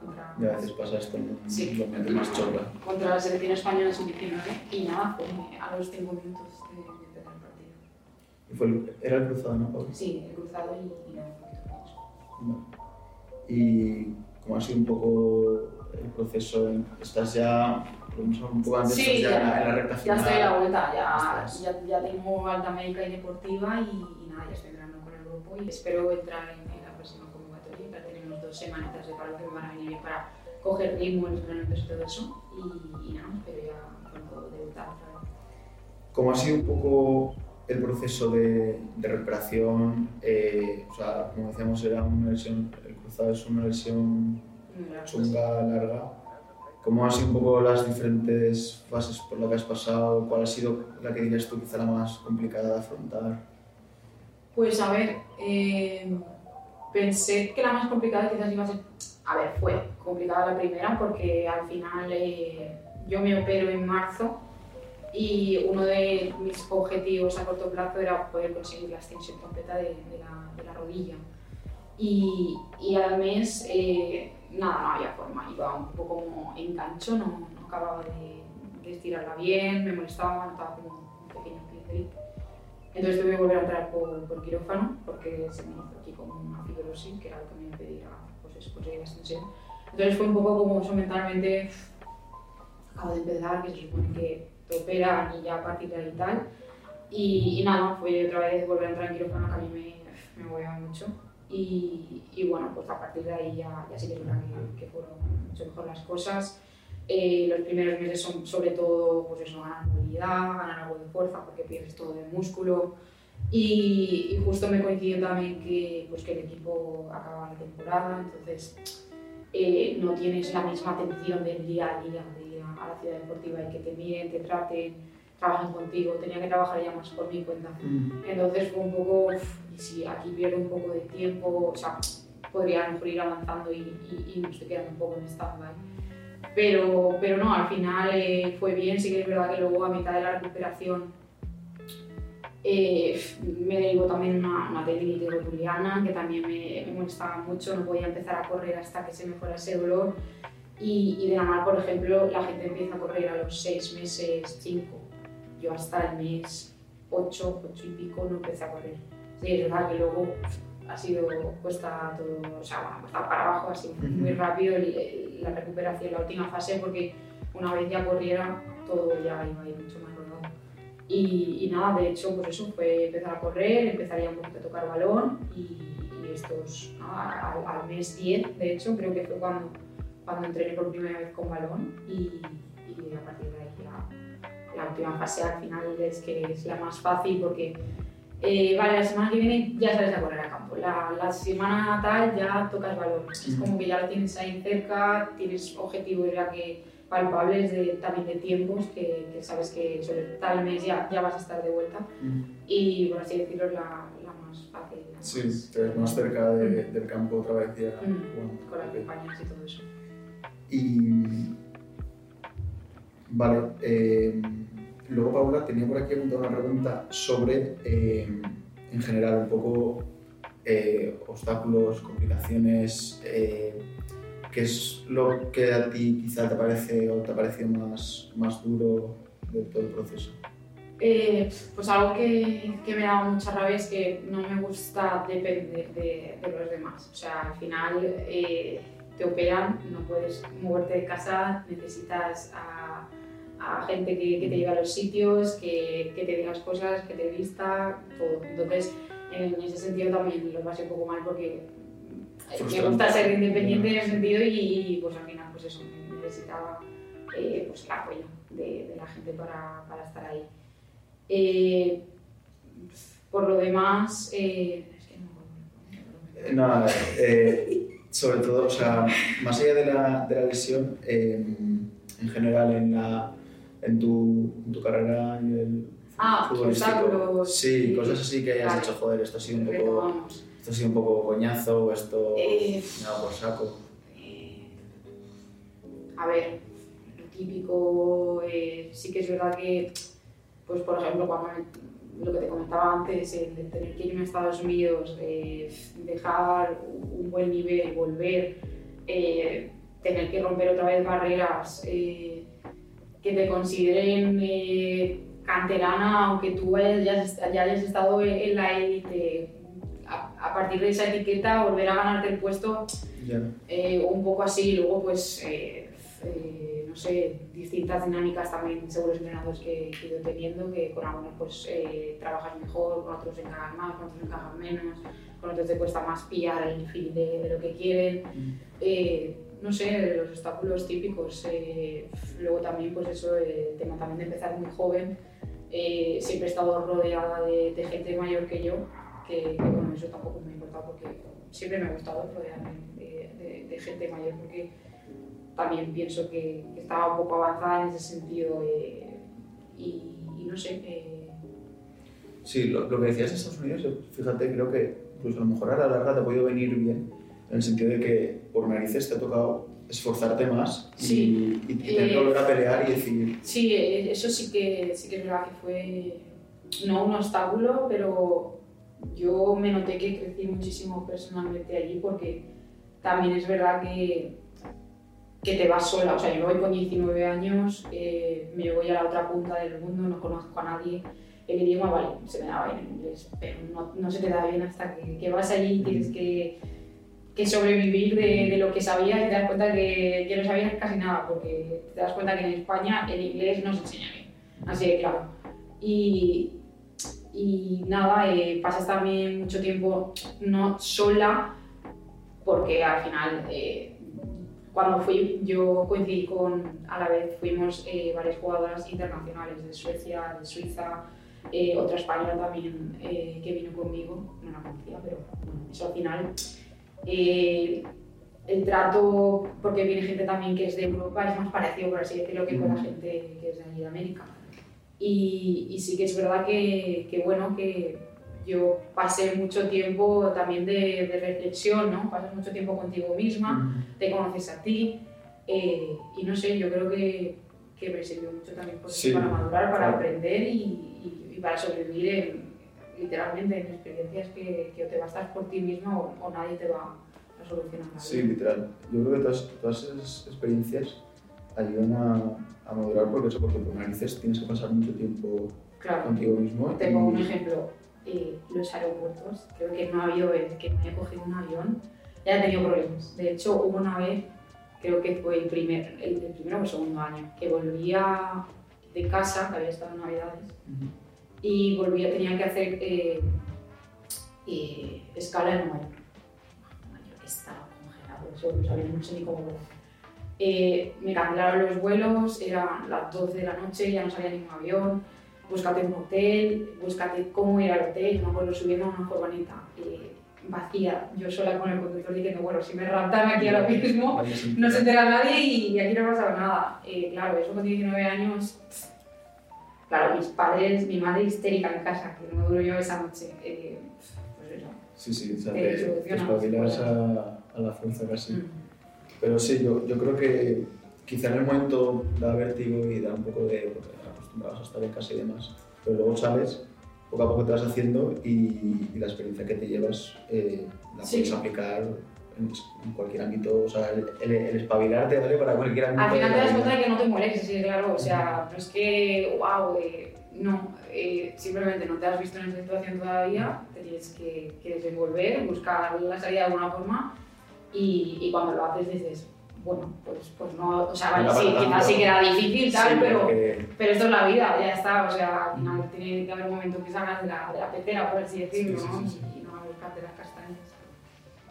Speaker 1: Contra,
Speaker 2: ya a veces pasa esto, ¿no?
Speaker 1: Sí.
Speaker 2: Lo más chorra.
Speaker 1: Contra la selección española sub-19 y nada, a los 5 minutos de, de, empezar el partido.
Speaker 2: ¿Y fue el, ¿Era el cruzado, no, Pablo?
Speaker 1: Sí, el cruzado y, y
Speaker 2: poquito no. ¿Y cómo ha sido un poco el proceso? ¿Estás ya un poco antes,
Speaker 1: sí,
Speaker 2: ya,
Speaker 1: ya,
Speaker 2: en, la, en la recta final.
Speaker 1: Ya estoy a la vuelta, ya, ya, ya, tengo alta médica y deportiva y, y, nada, ya estoy entrenando grupo y espero entrar en, en la próxima convocatoria. Ya tenemos dos semanitas de paro que me van a venir bien para coger ritmo entrenamientos y todo eso y, y nada, espero ya pronto debutar otra vez.
Speaker 2: ¿Cómo ha sido un poco el proceso de, de recuperación? Eh, o sea, como decíamos, era una lesión, el cruzado es una lesión chunga, larga ¿Cómo han sido un poco las diferentes fases por las que has pasado? ¿Cuál ha sido la que dirías tú quizá la más complicada de afrontar?
Speaker 1: Pues a ver, eh, pensé que la más complicada quizás iba a ser... A ver, fue complicada la primera porque al final eh, yo me opero en marzo y uno de mis objetivos a corto plazo era poder conseguir la extensión completa de, de, la, rodilla. Y, y al mes... Eh, nada, no había forma, iba un poco como en gancho, no, no acababa de, estirarla bien, me molestaba, notaba como un pequeño clic. Entonces tuve que volver a entrar por, por, quirófano porque se me hizo aquí como una fibrosis, que era lo que me impedía pues, conseguir la extensión. Entonces fue un poco como eso mentalmente, acabo de empezar, que se supone que te operan y ya a partir de ahí y tal. Y, nada, fue otra vez volver a entrar en quirófano que a mí me, me movía mucho. Y, y, bueno, pues a partir de ahí ya, ya sí que es verdad que, que fueron mucho mejor las cosas. Eh, los primeros meses son sobre todo pues eso, ganar movilidad, ganar algo de fuerza porque pierdes todo de músculo. Y, y, justo me coincidió también que, pues, que el equipo acaba la temporada, entonces eh, no tienes la misma atención del día a día de a, la ciudad deportiva y que te miren, te traten, trabajen contigo. Tenía que trabajar ya más por mi cuenta. Entonces fue un poco, y si aquí pierdo un poco de tiempo, o sea, podría a lo mejor ir avanzando y, y, y me estoy quedando un poco en stand-by. Pero, pero no, al final eh, fue bien, sí que es verdad que luego a mitad de la recuperación eh, me derivó también una, una tendinitis rotuliana que también me, me, molestaba mucho, no podía empezar a correr hasta que se mejora ese dolor. Y, y de la mar, por ejemplo, la gente empieza a correr a los 6 meses, 5. Yo hasta el mes 8, 8 y pico no empecé a correr. Sí, es verdad que luego ha sido cuesta todo, o sea, cuesta para abajo, así muy rápido el, la recuperación, la última fase, porque una vez ya corriera, todo ya iba a ir mucho más rodado. Y, y, nada, de hecho, pues eso fue empezar a correr, empezaría un poquito a tocar balón y, y estos, ¿no? al, al, mes 10, de hecho, creo que fue cuando, cuando entrené por primera vez con balón y, y a partir de ahí ya la última fase al final es que es la más fácil porque eh, vale, la semana que viene ya sales a correr a campo, la, la semana tal ya tocas balón, es como que ya lo tienes ahí cerca, tienes objetivos ya que palpables de, también de tiempos que, que, sabes que sobre tal mes ya, ya vas a estar de vuelta. Y por así decirlo la, la más fácil. La
Speaker 2: sí, más... te ves más cerca de, del campo otra vez ya.
Speaker 1: Bueno, con las compañías y todo eso.
Speaker 2: Y vale, eh, Luego, Paula, tenía por aquí una pregunta sobre, eh, en general, un poco eh, obstáculos, complicaciones. Eh, ¿Qué es lo que a ti quizá te parece o te ha parecido más, más duro de todo el proceso?
Speaker 1: Eh, pues algo que, que, me da mucha rabia es que no me gusta depender de, los demás. O sea, al final te operan, no puedes moverte de casa, necesitas a gente que, que, te lleve a los sitios, que, que, te diga las cosas, que te vista, todo. Entonces, en ese sentido también lo pasé un poco mal porque me gusta ser independiente en ese sentido y, pues al final pues eso, necesitaba eh, pues el apoyo de, de, la gente para, para estar ahí. Eh, por lo demás, eh, es que
Speaker 2: no, Nada, eh, sobre todo, o sea, más allá de la, de la lesión, en general en la, en tu, en tu carrera a nivel
Speaker 1: ah, obstáculos.
Speaker 2: Sí, cosas así que hayas claro. hecho, joder, esto ha sido un poco, esto ha sido un poco coñazo o esto eh, nada por saco.
Speaker 1: Eh, a ver, lo típico, eh, sí que es verdad que, pues por ejemplo, cuando lo que te comentaba antes, el de tener que irme a Estados Unidos, eh, dejar un buen nivel, volver, tener que romper otra vez barreras, que te consideren eh, canterana, aunque tú hayas, ya hayas estado en la élite, a, a, partir de esa etiqueta volver a ganarte el puesto,
Speaker 2: yeah.
Speaker 1: eh, o un poco así, luego pues, eh, eh, no sé, distintas dinámicas también según los entrenadores que, que he ido teniendo, que con algunos pues eh, trabajas mejor, con otros encajas más, con otros encajas menos, con otros te cuesta más pillar el feel de, de lo que quieren. Mm no sé, los obstáculos típicos. Eh, luego también, pues eso, el tema también de empezar muy joven. Eh, siempre he estado rodeada de, de, gente mayor que yo, que, que, bueno, eso tampoco me ha importado porque siempre me ha gustado rodearme de, de, de gente mayor porque también pienso que, que, estaba un poco avanzada en ese sentido eh, y, y, no sé. Eh.
Speaker 2: Sí, lo, lo, que decías de Estados Unidos, fíjate, creo que incluso a lo mejor a la larga te ha podido venir bien en el sentido de que por narices te ha tocado esforzarte más
Speaker 1: sí,
Speaker 2: y, y, tener que volver a pelear y decir...
Speaker 1: Sí, eso sí que, sí que es verdad que fue no un obstáculo, pero yo me noté que crecí muchísimo personalmente allí porque también es verdad que, que te vas sola, o sea, yo voy con 19 años, eh, me voy a la otra punta del mundo, no conozco a nadie, el idioma, vale, se me daba bien en inglés, pero no, no se te da bien hasta que, que vas allí y tienes que que sobrevivir de, de, lo que sabías y te das cuenta que, que, no sabías casi nada, porque te das cuenta que en España el inglés no se enseña bien. Así que claro. Y, y nada, eh, pasas también mucho tiempo no sola, porque al final, eh, cuando fui, yo coincidí con, a la vez fuimos eh, varias jugadoras internacionales de Suecia, de Suiza, eh, otra española también eh, que vino conmigo, no la conocía, pero bueno, eso al final. Eh, el trato, porque viene gente también que es de Europa, es más parecido, por así decirlo, que con la gente que es de allí de América. Y, y sí que es verdad que, que, bueno, que yo pasé mucho tiempo también de, de, reflexión, ¿no? Pasas mucho tiempo contigo misma, te conoces a ti, eh, y no sé, yo creo que, que me sirvió mucho también pues, sí, para madurar, para claro. aprender y, y, y, para sobrevivir en, literalmente en experiencias que, que te bastas por ti mismo o, o nadie te va a solucionar nada.
Speaker 2: Sí, literal. Yo creo que todas, todas esas experiencias ayudan a, a madurar porque eso, porque por narices tienes que pasar mucho tiempo
Speaker 1: claro.
Speaker 2: contigo mismo.
Speaker 1: Te pongo un ejemplo. Eh, los aeropuertos, creo que no ha habido vez que me haya cogido un avión, ya he tenido problemas. De hecho, hubo una vez, creo que fue el, primer, el, el primero o el segundo año, que volvía de casa, que había estado en Navidades, uh -huh. Y volvía, tenía que hacer eh, eh, escala en Nueva York. Estaba congelado, eso no sabía mucho ni cómo eh, me cancelaron los vuelos, eran las 12 de la noche, ya no salía ningún avión, búscate un hotel, búscate cómo ir al hotel, me acuerdo subiendo a una furgoneta eh, vacía, yo sola con el conductor diciendo, bueno, si me raptan aquí ahora mismo, no se entera nadie y aquí no ha pasado nada. Eh, claro, eso con 19 años, claro, mis padres, mi madre histérica en casa, que no duró yo esa noche, eh, pues eso.
Speaker 2: Sí, sí, o sea, te, te espabilas a, a, la fuerza casi. Mm. Pero sí, yo, yo creo que quizá en el momento da vértigo y da un poco de acostumbrados a estar en casa y demás, pero luego sales, poco a poco te vas haciendo y, y la experiencia que te llevas eh, la sí. puedes aplicar en, en, cualquier ámbito, o sea, el, el, el, espabilar te vale para cualquier ámbito.
Speaker 1: Al final te das cuenta de que no te mueres, sí, claro, o sea, no es que, wow, eh, no, eh, simplemente no te has visto en esa situación todavía, te tienes que, que desenvolver, buscar la salida de alguna forma y, y cuando lo haces dices, bueno, pues, pues no, o sea, vale, sí, quizás sí que era difícil, tal, sí, pero, pero esto es la vida, ya está, o sea, al final tiene que haber un momento que salgas de la, de la pecera, por así decirlo, sí, sí, ¿no? Y no a buscarte las castañas.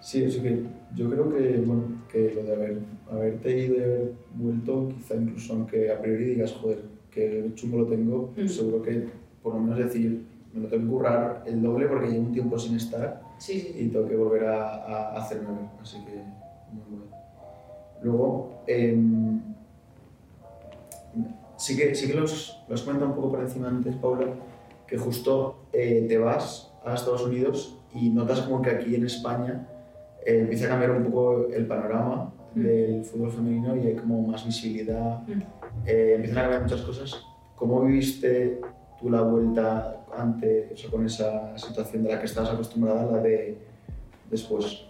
Speaker 2: Sí, eso que yo creo que, bueno, que lo de haber, haberte ido y haber vuelto, quizá incluso aunque a priori digas, joder, que chungo lo tengo, mm. seguro que por lo menos decir, me lo tengo que currar el doble porque llevo un tiempo sin estar y tengo que volver a, a hacerme ver, así que muy bueno. Luego, eh, sí que, sí que los, los cuenta un poco por encima antes, Paula, que justo eh, te vas a Estados Unidos y notas como que aquí en España eh, empieza a cambiar un poco el panorama mm. del fútbol femenino y hay como más visibilidad, mm. eh, empiezan a cambiar muchas cosas. ¿Cómo viviste tú la vuelta antes, o sea, con esa situación de la que estabas acostumbrada, la de después?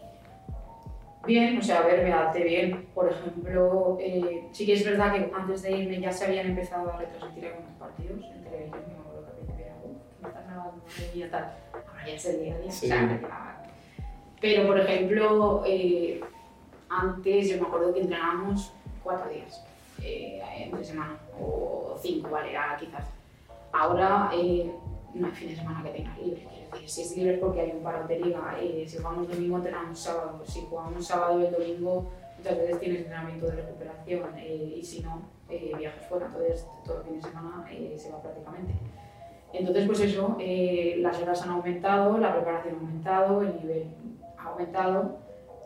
Speaker 1: Bien, o sea, a ver, me adapté bien. Por ejemplo, eh, sí que es verdad que antes de irme ya se habían empezado a retransmitir algunos partidos en televisión, me acuerdo que me estás grabando, mía, tal. Ahora ya es el día a día, sí. o sea. Pero, por ejemplo, eh, antes yo me acuerdo que entrenábamos cuatro días eh, entre semana, o cinco, vale, ahora quizás. Ahora eh, no hay fin de semana que tengas libre si es libre porque hay un paro de liga. Eh, si jugamos domingo, entrenamos sábado. Si jugamos sábado y el domingo, muchas veces tienes entrenamiento de recuperación eh, y si no, eh, viajes fuera. Entonces, todo el fin de semana eh, se va prácticamente. Entonces, pues eso, las horas han aumentado, la preparación ha aumentado, el nivel aumentado,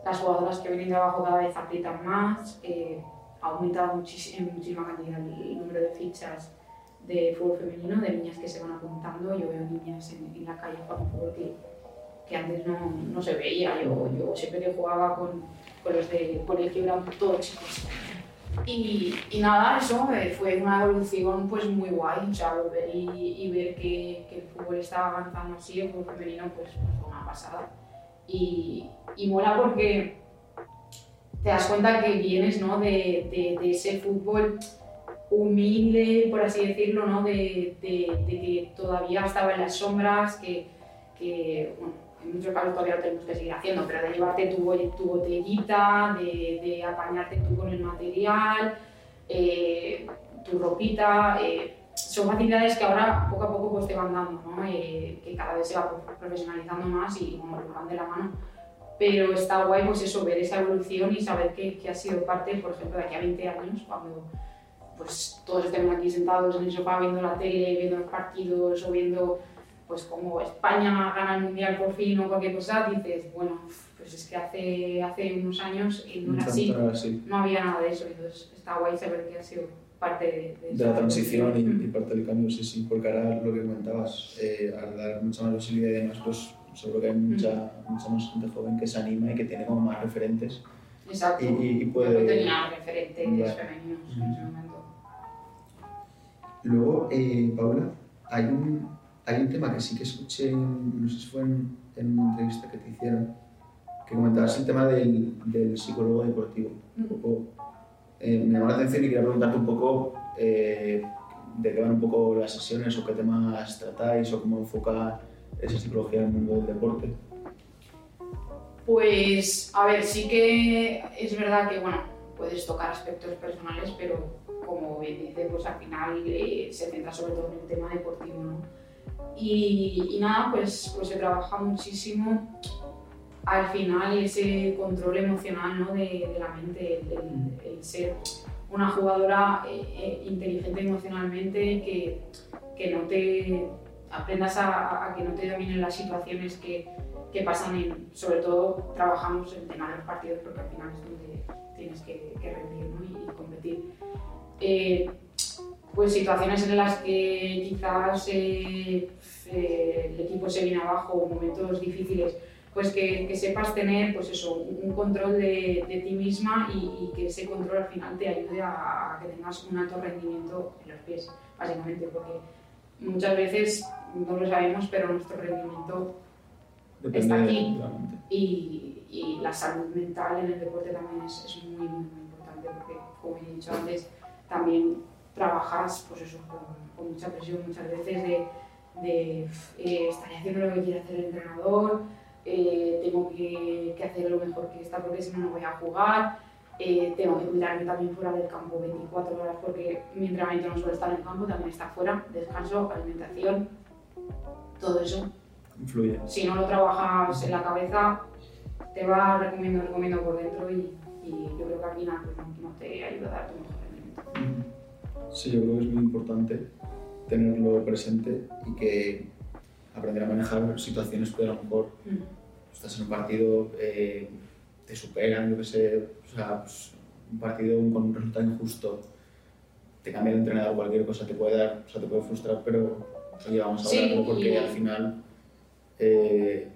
Speaker 1: las jugadoras que vienen de abajo cada vez aprietan más, ha aumentado en muchísima cantidad el número de fichas de fútbol femenino, de niñas que se van apuntando. Yo veo niñas en, en la calle jugando fútbol que, que antes no, no, se veía. Yo, yo siempre que jugaba con, con los de colegio eran todos chicos. Y, y nada, eso eh, fue una evolución pues muy guay, o sea, volver y, y ver que, que, el fútbol estaba avanzando así, el fútbol femenino, pues, pues una pasada. Y, y mola porque te das cuenta que vienes ¿no? de, de, ese fútbol humilde, por así decirlo, ¿no? de, de, que todavía estaba en las sombras, que, que bueno, en muchos casos todavía lo tenemos que seguir haciendo, pero de llevarte tu, tu botellita, de, de, apañarte tú con el material, eh, tu ropita, eh, son facilidades que ahora poco a poco pues, te van dando, ¿no? Eh, que cada vez se va profesionalizando más y como lo van de la mano. Pero está guay pues eso, ver esa evolución y saber que, que ha sido parte, por ejemplo, de aquí a 20 años, cuando pues todos estemos aquí sentados en el sofá viendo la tele, viendo los partidos o viendo pues como España gana el mundial por fin o cualquier cosa, dices, bueno, pues es que hace, hace unos años y no era así, no había nada de eso, entonces está guay saber que ha sido parte de,
Speaker 2: de, la transición y, parte del cambio, sí, sí, porque ahora lo que comentabas, eh, al dar mucha más visibilidad y demás, pues seguro que hay mucha, mucha más gente joven que se anima y que tiene como más referentes.
Speaker 1: Exacto, y, y puede... Tenía referentes femeninos en ese momento.
Speaker 2: Luego, eh, Paula, hay un, hay un tema que sí que escuché, no sé si fue en, en una entrevista que te hicieron, que comentabas el tema del, del psicólogo deportivo. Poco, eh, me llamó la atención y quería preguntarte un poco eh, de qué van un poco las sesiones o qué temas tratáis o cómo enfoca esa psicología en el mundo del deporte.
Speaker 1: Pues, a ver, sí que es verdad que, bueno, puedes tocar aspectos personales, pero como bien dice, pues al final eh, se centra sobre todo en el tema deportivo, ¿no? Y, nada, pues, pues se trabaja muchísimo al final ese control emocional ¿no? de, la mente, el, ser una jugadora eh, eh, inteligente emocionalmente, que, que, no te aprendas a, que no te dominen las situaciones que, que, pasan en, sobre todo trabajamos en tema de los partidos porque al final es donde tienes que, que rendir ¿no? y, competir. Eh, pues situaciones en las que quizás eh, el equipo se viene abajo, momentos difíciles, pues que, que sepas tener pues eso, un control de, de ti misma y, y, que ese control al final te ayude a, a, que tengas un alto rendimiento en los pies, básicamente, porque muchas veces no lo sabemos, pero nuestro rendimiento Depende está aquí. y, y, la salud mental en el deporte también es, es muy, muy, importante, porque como he dicho antes, también trabajas pues eso, con, con mucha presión muchas veces de, de eh, estaré haciendo lo que quiere hacer el entrenador, eh, tengo que, que, hacer lo mejor que está porque si no, no voy a jugar, eh, tengo que cuidarme también fuera del campo 24 horas porque mi entrenamiento no solo está en el campo, también está fuera, descanso, alimentación, todo eso.
Speaker 2: Influye.
Speaker 1: Si no lo trabajas en la cabeza, te va recomiendo, recomiendo por dentro y, y yo creo que al final pues, no, no te ayuda a dar tu mejor rendimiento.
Speaker 2: Sí, yo creo que es muy importante tenerlo presente y que aprender a manejar situaciones que a lo mejor mm. estás en un partido, eh, te superan, yo qué sé, o sea, pues, un partido con un resultado injusto, te cambia el entrenador, cualquier cosa te puede dar, o sea, te puede frustrar, pero oye, vamos a sí, hablarlo porque y... al final, eh,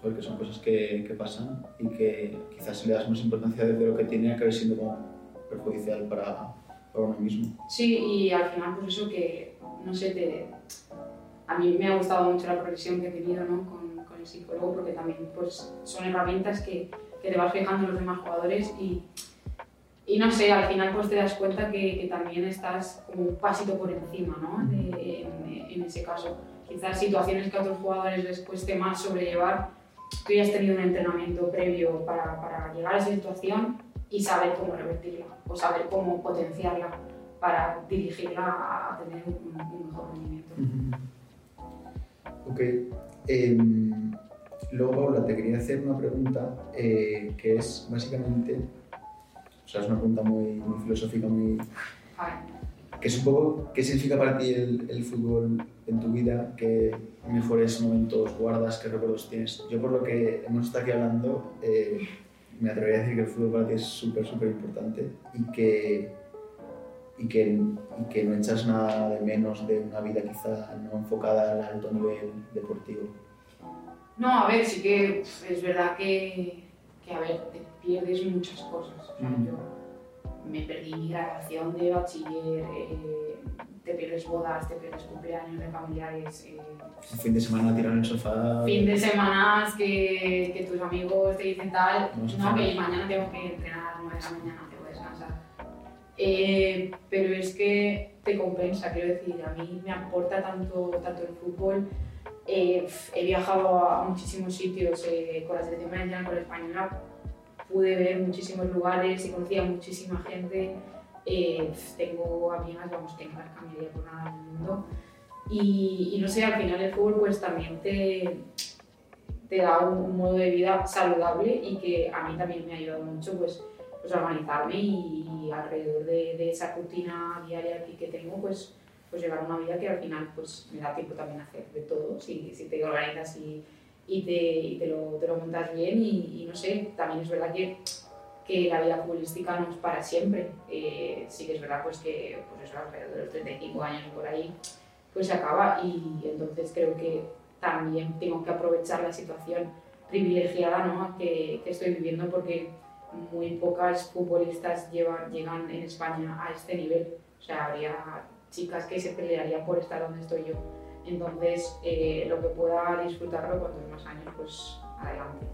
Speaker 2: joder, que son cosas que, que, pasan y que quizás si le das más importancia de lo que tiene, acabe siendo como perjudicial para, para uno mismo.
Speaker 1: Sí, y al final, pues eso que, no sé, te, a mí me ha gustado mucho la progresión que he tenido ¿no? con, con, el psicólogo, porque también pues, son herramientas que, que te vas fijando en los demás jugadores y, y no sé, al final pues te das cuenta que, que también estás como un pasito por encima, ¿no? De, en, en, ese caso. Quizás situaciones que a otros jugadores les cueste más sobrellevar, tú ya has tenido un entrenamiento previo para, para llegar a esa situación y saber cómo revertirla o saber cómo potenciarla para dirigirla a tener un, un mejor rendimiento.
Speaker 2: Ok. Eh, luego, Paula, te quería hacer una pregunta eh, que es básicamente, o sea, es una pregunta muy, muy filosófica, muy... Que es un poco, ¿qué significa para ti el, el, fútbol en tu vida? ¿Qué mejores momentos guardas? ¿Qué recuerdos tienes? Yo por lo que hemos estado aquí hablando, eh, me atrevería a decir que el fútbol para ti es súper, súper importante y que, y, que, y que no echas nada de menos de una vida quizá no enfocada al alto nivel deportivo.
Speaker 1: No, a ver, sí que es verdad que, que a ver, te pierdes muchas cosas. O sea, mm. yo me perdí mi graduación de bachiller, eh, te pierdes bodas, te pierdes cumpleaños de familiares. Eh,
Speaker 2: fin de semana tirado en el sofá.
Speaker 1: Fin de semanas que, que tus amigos te dicen tal, no, no que mañana tengo que entrenar a las 9 de la mañana. Eh, pero es que te compensa, quiero decir, a mí me aporta tanto, tanto el fútbol Eh, he viajado a muchísimos sitios eh, con la selección valenciana, con la española. Pude ver muchísimos lugares y conocí a muchísima gente. Eh, tengo amigas, vamos, que no las cambiaría por nada en el mundo. Y, y no sé, al final el fútbol pues también te, te da un, un modo de vida saludable y que a mí también me ha ayudado mucho pues, pues organizarme y, y alrededor de, de, esa rutina diaria que, que tengo pues, pues llevar una vida que al final pues me da tiempo también hacer de todo si, si te organizas y, y, te, y te, lo, te lo montas bien y, no sé, también es verdad que, que la vida futbolística no es para siempre. Eh, sí que es verdad pues que pues eso, alrededor de los 35 años por ahí pues se acaba y entonces creo que también tengo que aprovechar la situación privilegiada ¿no? que, que estoy viviendo porque muy pocas futbolistas llevan, llegan en España a este nivel. O sea, habría chicas que se pelearían por estar donde estoy yo. Entonces, eh, lo que pueda disfrutarlo cuantos más años, pues adelante.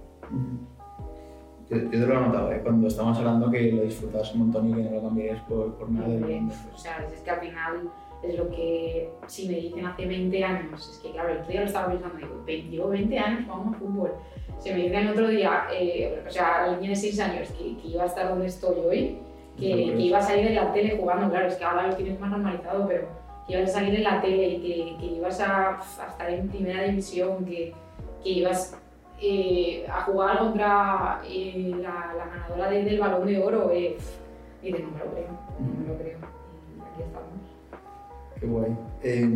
Speaker 2: Yo, yo te lo he notado, ¿eh? cuando estábamos hablando que lo disfrutas un montón y que no lo cambiarías por, por nada del mundo.
Speaker 1: O sea, es que al final es lo que, si me dicen hace 20 años, es que claro, el otro día lo estaba pensando, digo, llevo 20 años jugando a fútbol. Se me dicen el otro día, eh, o sea, la niña de 6 años, que, que, iba a estar donde estoy hoy, que, que, iba a salir en la tele jugando, claro, es que ahora lo tienes más normalizado, pero que ibas a salir en la tele y que, que ibas a, a, estar en primera división, que, que ibas eh, a jugar contra eh, la, la, ganadora de, del balón de oro, eh, y no me lo creo, no me lo creo. Y aquí estamos.
Speaker 2: Qué guay. Eh,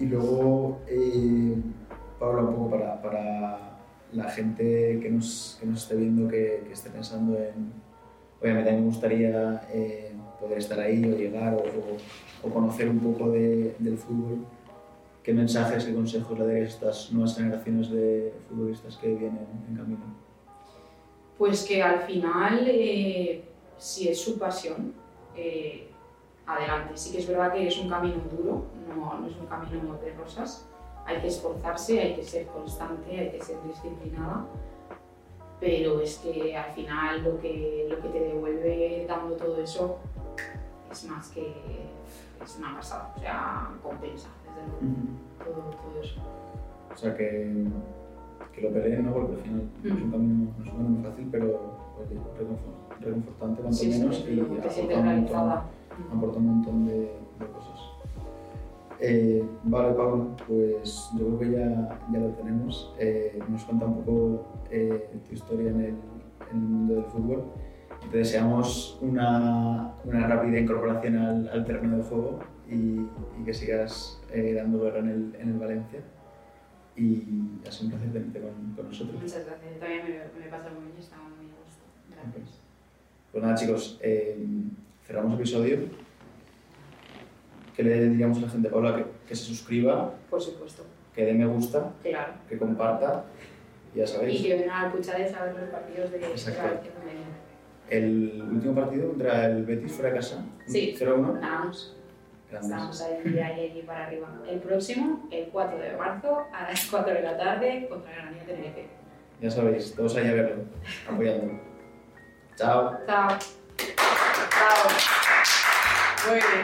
Speaker 2: y luego, eh, Paula, un poco para, para la gente que nos, que nos esté viendo, que, que esté pensando en, obviamente me gustaría eh, poder estar ahí o llegar o, o, conocer un poco de, del fútbol. ¿Qué mensajes y consejos le darías a estas nuevas generaciones de futbolistas que vienen en camino?
Speaker 1: Pues que al final, eh, si es su pasión, eh, adelante. Sí que es verdad que es un camino duro, no, no es un camino de rosas. Hay que esforzarse, hay que ser constante, hay que ser disciplinada, pero es que al final lo que, lo que te devuelve dando todo eso es más que es una pasada, o sea, compensa desde luego uh -huh. todo, todo, eso.
Speaker 2: O sea que, que lo peleen, ¿no? Porque al final uh -huh. no, es un camino, no es camino fácil, pero oye, reconfortante cuanto
Speaker 1: sí,
Speaker 2: menos
Speaker 1: sí,
Speaker 2: y aporta un, montón, aporta un montón de, de cosas. Eh, vale, Pablo, pues yo creo que ya, ya lo tenemos. Eh, nos cuenta un poco eh, tu historia en el, en el, mundo del fútbol. Te deseamos una, una rápida incorporación al, al, terreno de juego y, y que sigas eh, dando guerra en el, en el, Valencia. Y ha sido un placer tenerte con, con nosotros.
Speaker 1: Muchas gracias. También me, me pasa muy bien y estaba muy a gusto. Gracias.
Speaker 2: Pues nada, chicos, eh, cerramos el episodio. ¿Qué le diríamos a la gente, Paula? Que, que, se suscriba.
Speaker 1: Por supuesto.
Speaker 2: Que dé me gusta.
Speaker 1: Claro.
Speaker 2: Que comparta. Ya sabéis.
Speaker 1: Y que venga a Puchades a ver los partidos de
Speaker 2: Exacto. El último partido contra el Betis fuera de casa.
Speaker 1: Sí.
Speaker 2: 0-1.
Speaker 1: Ganamos. Estamos ahí, ahí, allí para arriba. El próximo, el 4 de marzo, a las 4 de la tarde, contra Granada Tenerife.
Speaker 2: Ya sabéis, todos ahí a verlo, apoyándolo. Chao.
Speaker 1: Chao. Chao. Muy bien.